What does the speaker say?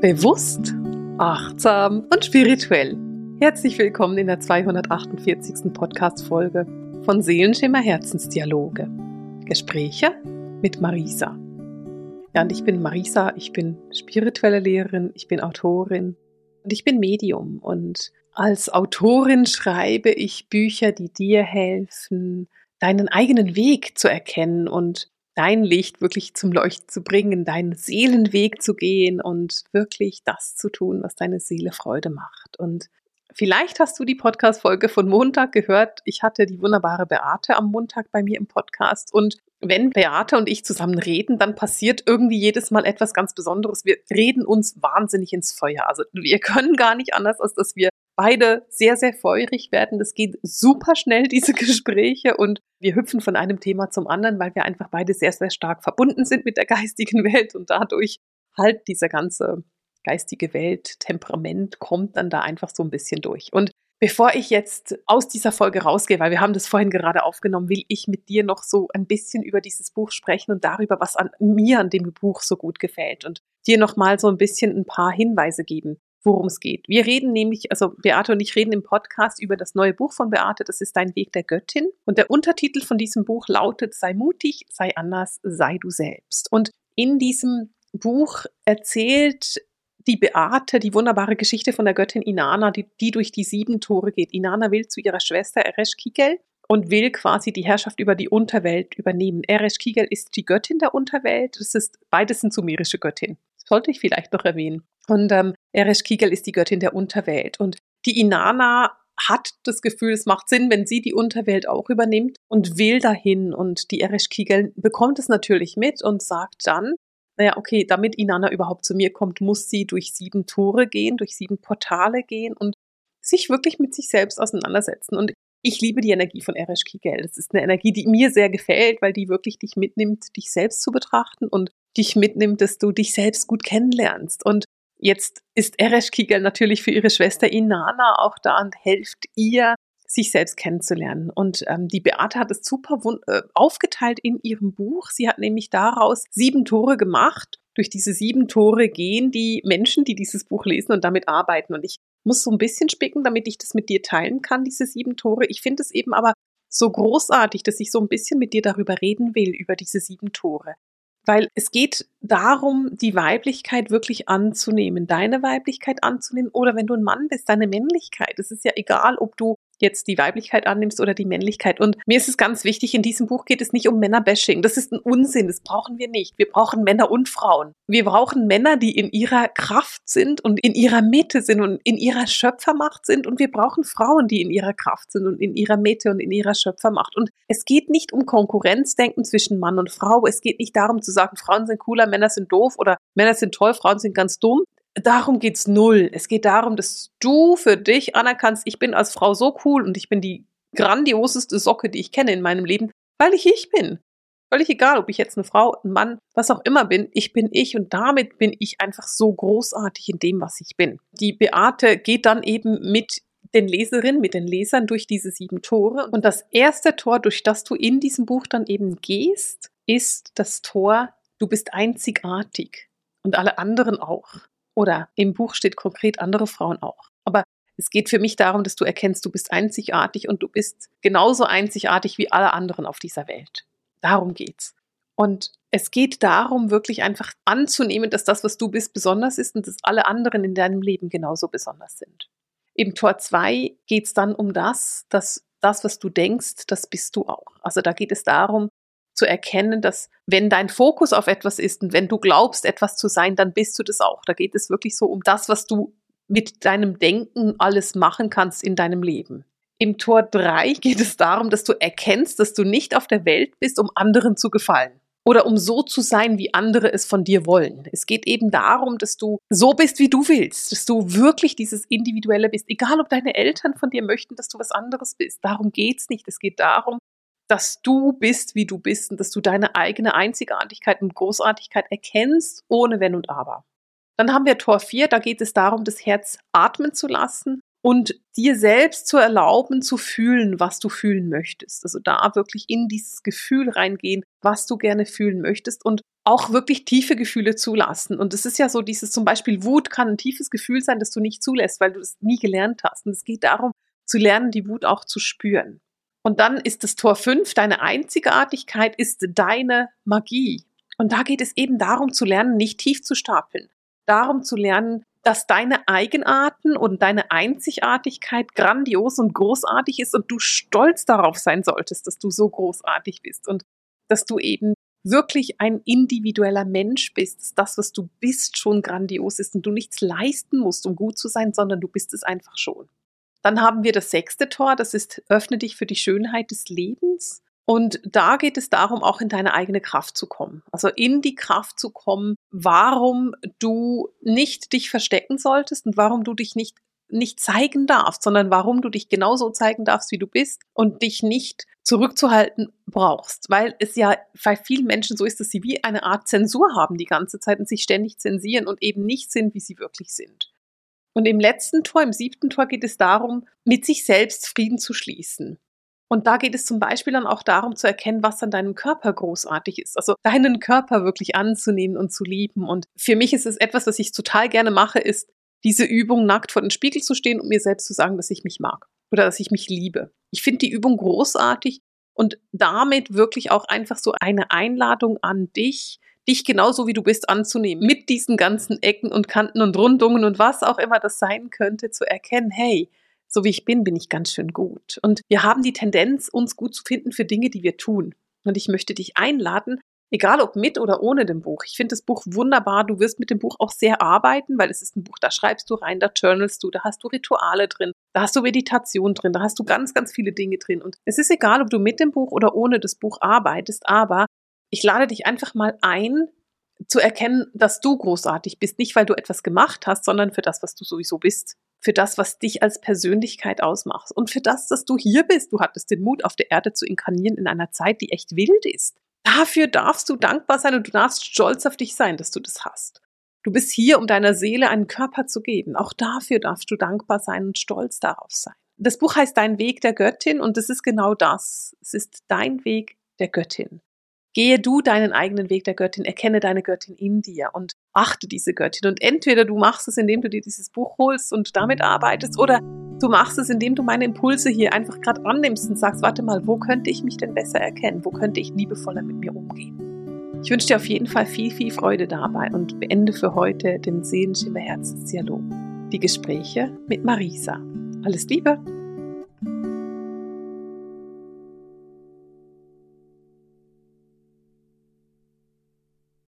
Bewusst, achtsam und spirituell. Herzlich willkommen in der 248. Podcast-Folge von Seelenschimmer Herzensdialoge. Gespräche mit Marisa. Ja, und ich bin Marisa, ich bin spirituelle Lehrerin, ich bin Autorin und ich bin Medium. Und als Autorin schreibe ich Bücher, die dir helfen, deinen eigenen Weg zu erkennen und dein Licht wirklich zum Leuchten zu bringen, deinen Seelenweg zu gehen und wirklich das zu tun, was deine Seele Freude macht. Und vielleicht hast du die Podcast-Folge von Montag gehört. Ich hatte die wunderbare Beate am Montag bei mir im Podcast und wenn Beate und ich zusammen reden, dann passiert irgendwie jedes Mal etwas ganz Besonderes. Wir reden uns wahnsinnig ins Feuer. Also wir können gar nicht anders, als dass wir beide sehr, sehr feurig werden. Das geht super schnell, diese Gespräche. Und wir hüpfen von einem Thema zum anderen, weil wir einfach beide sehr, sehr stark verbunden sind mit der geistigen Welt und dadurch halt dieser ganze geistige Welt, Temperament kommt dann da einfach so ein bisschen durch. Und bevor ich jetzt aus dieser Folge rausgehe, weil wir haben das vorhin gerade aufgenommen, will ich mit dir noch so ein bisschen über dieses Buch sprechen und darüber, was an mir an dem Buch so gut gefällt und dir noch mal so ein bisschen ein paar Hinweise geben worum es geht. Wir reden nämlich, also Beate und ich reden im Podcast über das neue Buch von Beate, das ist Dein Weg der Göttin. Und der Untertitel von diesem Buch lautet Sei mutig, sei anders, sei du selbst. Und in diesem Buch erzählt die Beate die wunderbare Geschichte von der Göttin Inanna, die, die durch die sieben Tore geht. Inanna will zu ihrer Schwester Eresh Kigel und will quasi die Herrschaft über die Unterwelt übernehmen. Eresh Kigel ist die Göttin der Unterwelt. Das ist beides sind sumerische Göttin. Das sollte ich vielleicht noch erwähnen. Und ähm, Eresh Kigel ist die Göttin der Unterwelt. Und die Inanna hat das Gefühl, es macht Sinn, wenn sie die Unterwelt auch übernimmt und will dahin. Und die Eresh Kigel bekommt es natürlich mit und sagt dann, naja, okay, damit Inanna überhaupt zu mir kommt, muss sie durch sieben Tore gehen, durch sieben Portale gehen und sich wirklich mit sich selbst auseinandersetzen. Und ich liebe die Energie von Eresh Kigel. Das ist eine Energie, die mir sehr gefällt, weil die wirklich dich mitnimmt, dich selbst zu betrachten und dich mitnimmt, dass du dich selbst gut kennenlernst. Und Jetzt ist Eresh Kigel natürlich für ihre Schwester Inana auch da und hilft ihr, sich selbst kennenzulernen. Und ähm, die Beate hat es super äh, aufgeteilt in ihrem Buch. Sie hat nämlich daraus sieben Tore gemacht. Durch diese sieben Tore gehen die Menschen, die dieses Buch lesen und damit arbeiten. Und ich muss so ein bisschen spicken, damit ich das mit dir teilen kann, diese sieben Tore. Ich finde es eben aber so großartig, dass ich so ein bisschen mit dir darüber reden will, über diese sieben Tore. Weil es geht darum, die Weiblichkeit wirklich anzunehmen, deine Weiblichkeit anzunehmen oder wenn du ein Mann bist, deine Männlichkeit. Es ist ja egal, ob du jetzt die Weiblichkeit annimmst oder die Männlichkeit. Und mir ist es ganz wichtig, in diesem Buch geht es nicht um Männerbashing. Das ist ein Unsinn, das brauchen wir nicht. Wir brauchen Männer und Frauen. Wir brauchen Männer, die in ihrer Kraft sind und in ihrer Mitte sind und in ihrer Schöpfermacht sind. Und wir brauchen Frauen, die in ihrer Kraft sind und in ihrer Mitte und in ihrer Schöpfermacht. Und es geht nicht um Konkurrenzdenken zwischen Mann und Frau. Es geht nicht darum zu sagen, Frauen sind cooler, Männer sind doof oder Männer sind toll, Frauen sind ganz dumm darum geht's null. Es geht darum, dass du für dich anerkannst, ich bin als Frau so cool und ich bin die grandioseste Socke, die ich kenne in meinem Leben, weil ich ich bin. Völlig egal, ob ich jetzt eine Frau, ein Mann, was auch immer bin, ich bin ich und damit bin ich einfach so großartig in dem, was ich bin. Die Beate geht dann eben mit den Leserinnen, mit den Lesern durch diese sieben Tore. Und das erste Tor, durch das du in diesem Buch dann eben gehst, ist das Tor, du bist einzigartig und alle anderen auch. Oder im Buch steht konkret andere Frauen auch. Aber es geht für mich darum, dass du erkennst, du bist einzigartig und du bist genauso einzigartig wie alle anderen auf dieser Welt. Darum geht's. Und es geht darum, wirklich einfach anzunehmen, dass das, was du bist, besonders ist und dass alle anderen in deinem Leben genauso besonders sind. Im Tor 2 geht es dann um das, dass das, was du denkst, das bist du auch. Also da geht es darum, zu erkennen, dass wenn dein Fokus auf etwas ist und wenn du glaubst, etwas zu sein, dann bist du das auch. Da geht es wirklich so um das, was du mit deinem Denken alles machen kannst in deinem Leben. Im Tor 3 geht es darum, dass du erkennst, dass du nicht auf der Welt bist, um anderen zu gefallen oder um so zu sein, wie andere es von dir wollen. Es geht eben darum, dass du so bist, wie du willst, dass du wirklich dieses Individuelle bist, egal ob deine Eltern von dir möchten, dass du was anderes bist. Darum geht es nicht. Es geht darum, dass du bist, wie du bist und dass du deine eigene Einzigartigkeit und Großartigkeit erkennst, ohne Wenn und Aber. Dann haben wir Tor 4, da geht es darum, das Herz atmen zu lassen und dir selbst zu erlauben, zu fühlen, was du fühlen möchtest. Also da wirklich in dieses Gefühl reingehen, was du gerne fühlen möchtest und auch wirklich tiefe Gefühle zulassen. Und es ist ja so, dieses zum Beispiel Wut kann ein tiefes Gefühl sein, das du nicht zulässt, weil du es nie gelernt hast. Und es geht darum, zu lernen, die Wut auch zu spüren. Und dann ist das Tor 5, deine Einzigartigkeit ist deine Magie. Und da geht es eben darum zu lernen, nicht tief zu stapeln. Darum zu lernen, dass deine Eigenarten und deine Einzigartigkeit grandios und großartig ist und du stolz darauf sein solltest, dass du so großartig bist und dass du eben wirklich ein individueller Mensch bist, dass das, was du bist, schon grandios ist und du nichts leisten musst, um gut zu sein, sondern du bist es einfach schon. Dann haben wir das sechste Tor, das ist öffne dich für die Schönheit des Lebens. Und da geht es darum, auch in deine eigene Kraft zu kommen. Also in die Kraft zu kommen, warum du nicht dich verstecken solltest und warum du dich nicht nicht zeigen darfst, sondern warum du dich genauso zeigen darfst, wie du bist und dich nicht zurückzuhalten brauchst, weil es ja bei vielen Menschen so ist, dass sie wie eine Art Zensur haben die ganze Zeit und sich ständig zensieren und eben nicht sind, wie sie wirklich sind. Und im letzten Tor, im siebten Tor geht es darum, mit sich selbst Frieden zu schließen. Und da geht es zum Beispiel dann auch darum zu erkennen, was an deinem Körper großartig ist. Also deinen Körper wirklich anzunehmen und zu lieben. Und für mich ist es etwas, was ich total gerne mache, ist diese Übung, nackt vor dem Spiegel zu stehen und mir selbst zu sagen, dass ich mich mag oder dass ich mich liebe. Ich finde die Übung großartig und damit wirklich auch einfach so eine Einladung an dich, dich genauso wie du bist anzunehmen, mit diesen ganzen Ecken und Kanten und Rundungen und was auch immer das sein könnte, zu erkennen, hey, so wie ich bin, bin ich ganz schön gut. Und wir haben die Tendenz, uns gut zu finden für Dinge, die wir tun. Und ich möchte dich einladen, egal ob mit oder ohne dem Buch. Ich finde das Buch wunderbar. Du wirst mit dem Buch auch sehr arbeiten, weil es ist ein Buch, da schreibst du rein, da journalst du, da hast du Rituale drin, da hast du Meditation drin, da hast du ganz, ganz viele Dinge drin. Und es ist egal, ob du mit dem Buch oder ohne das Buch arbeitest, aber ich lade dich einfach mal ein, zu erkennen, dass du großartig bist. Nicht, weil du etwas gemacht hast, sondern für das, was du sowieso bist für das, was dich als Persönlichkeit ausmacht und für das, dass du hier bist. Du hattest den Mut, auf der Erde zu inkarnieren in einer Zeit, die echt wild ist. Dafür darfst du dankbar sein und du darfst stolz auf dich sein, dass du das hast. Du bist hier, um deiner Seele einen Körper zu geben. Auch dafür darfst du dankbar sein und stolz darauf sein. Das Buch heißt Dein Weg der Göttin und es ist genau das. Es ist dein Weg der Göttin. Gehe du deinen eigenen Weg der Göttin, erkenne deine Göttin in dir und achte diese Göttin. Und entweder du machst es, indem du dir dieses Buch holst und damit arbeitest, oder du machst es, indem du meine Impulse hier einfach gerade annimmst und sagst, warte mal, wo könnte ich mich denn besser erkennen? Wo könnte ich liebevoller mit mir umgehen? Ich wünsche dir auf jeden Fall viel, viel Freude dabei und beende für heute den Seelenschimmer Herzensdialog. Die Gespräche mit Marisa. Alles Liebe!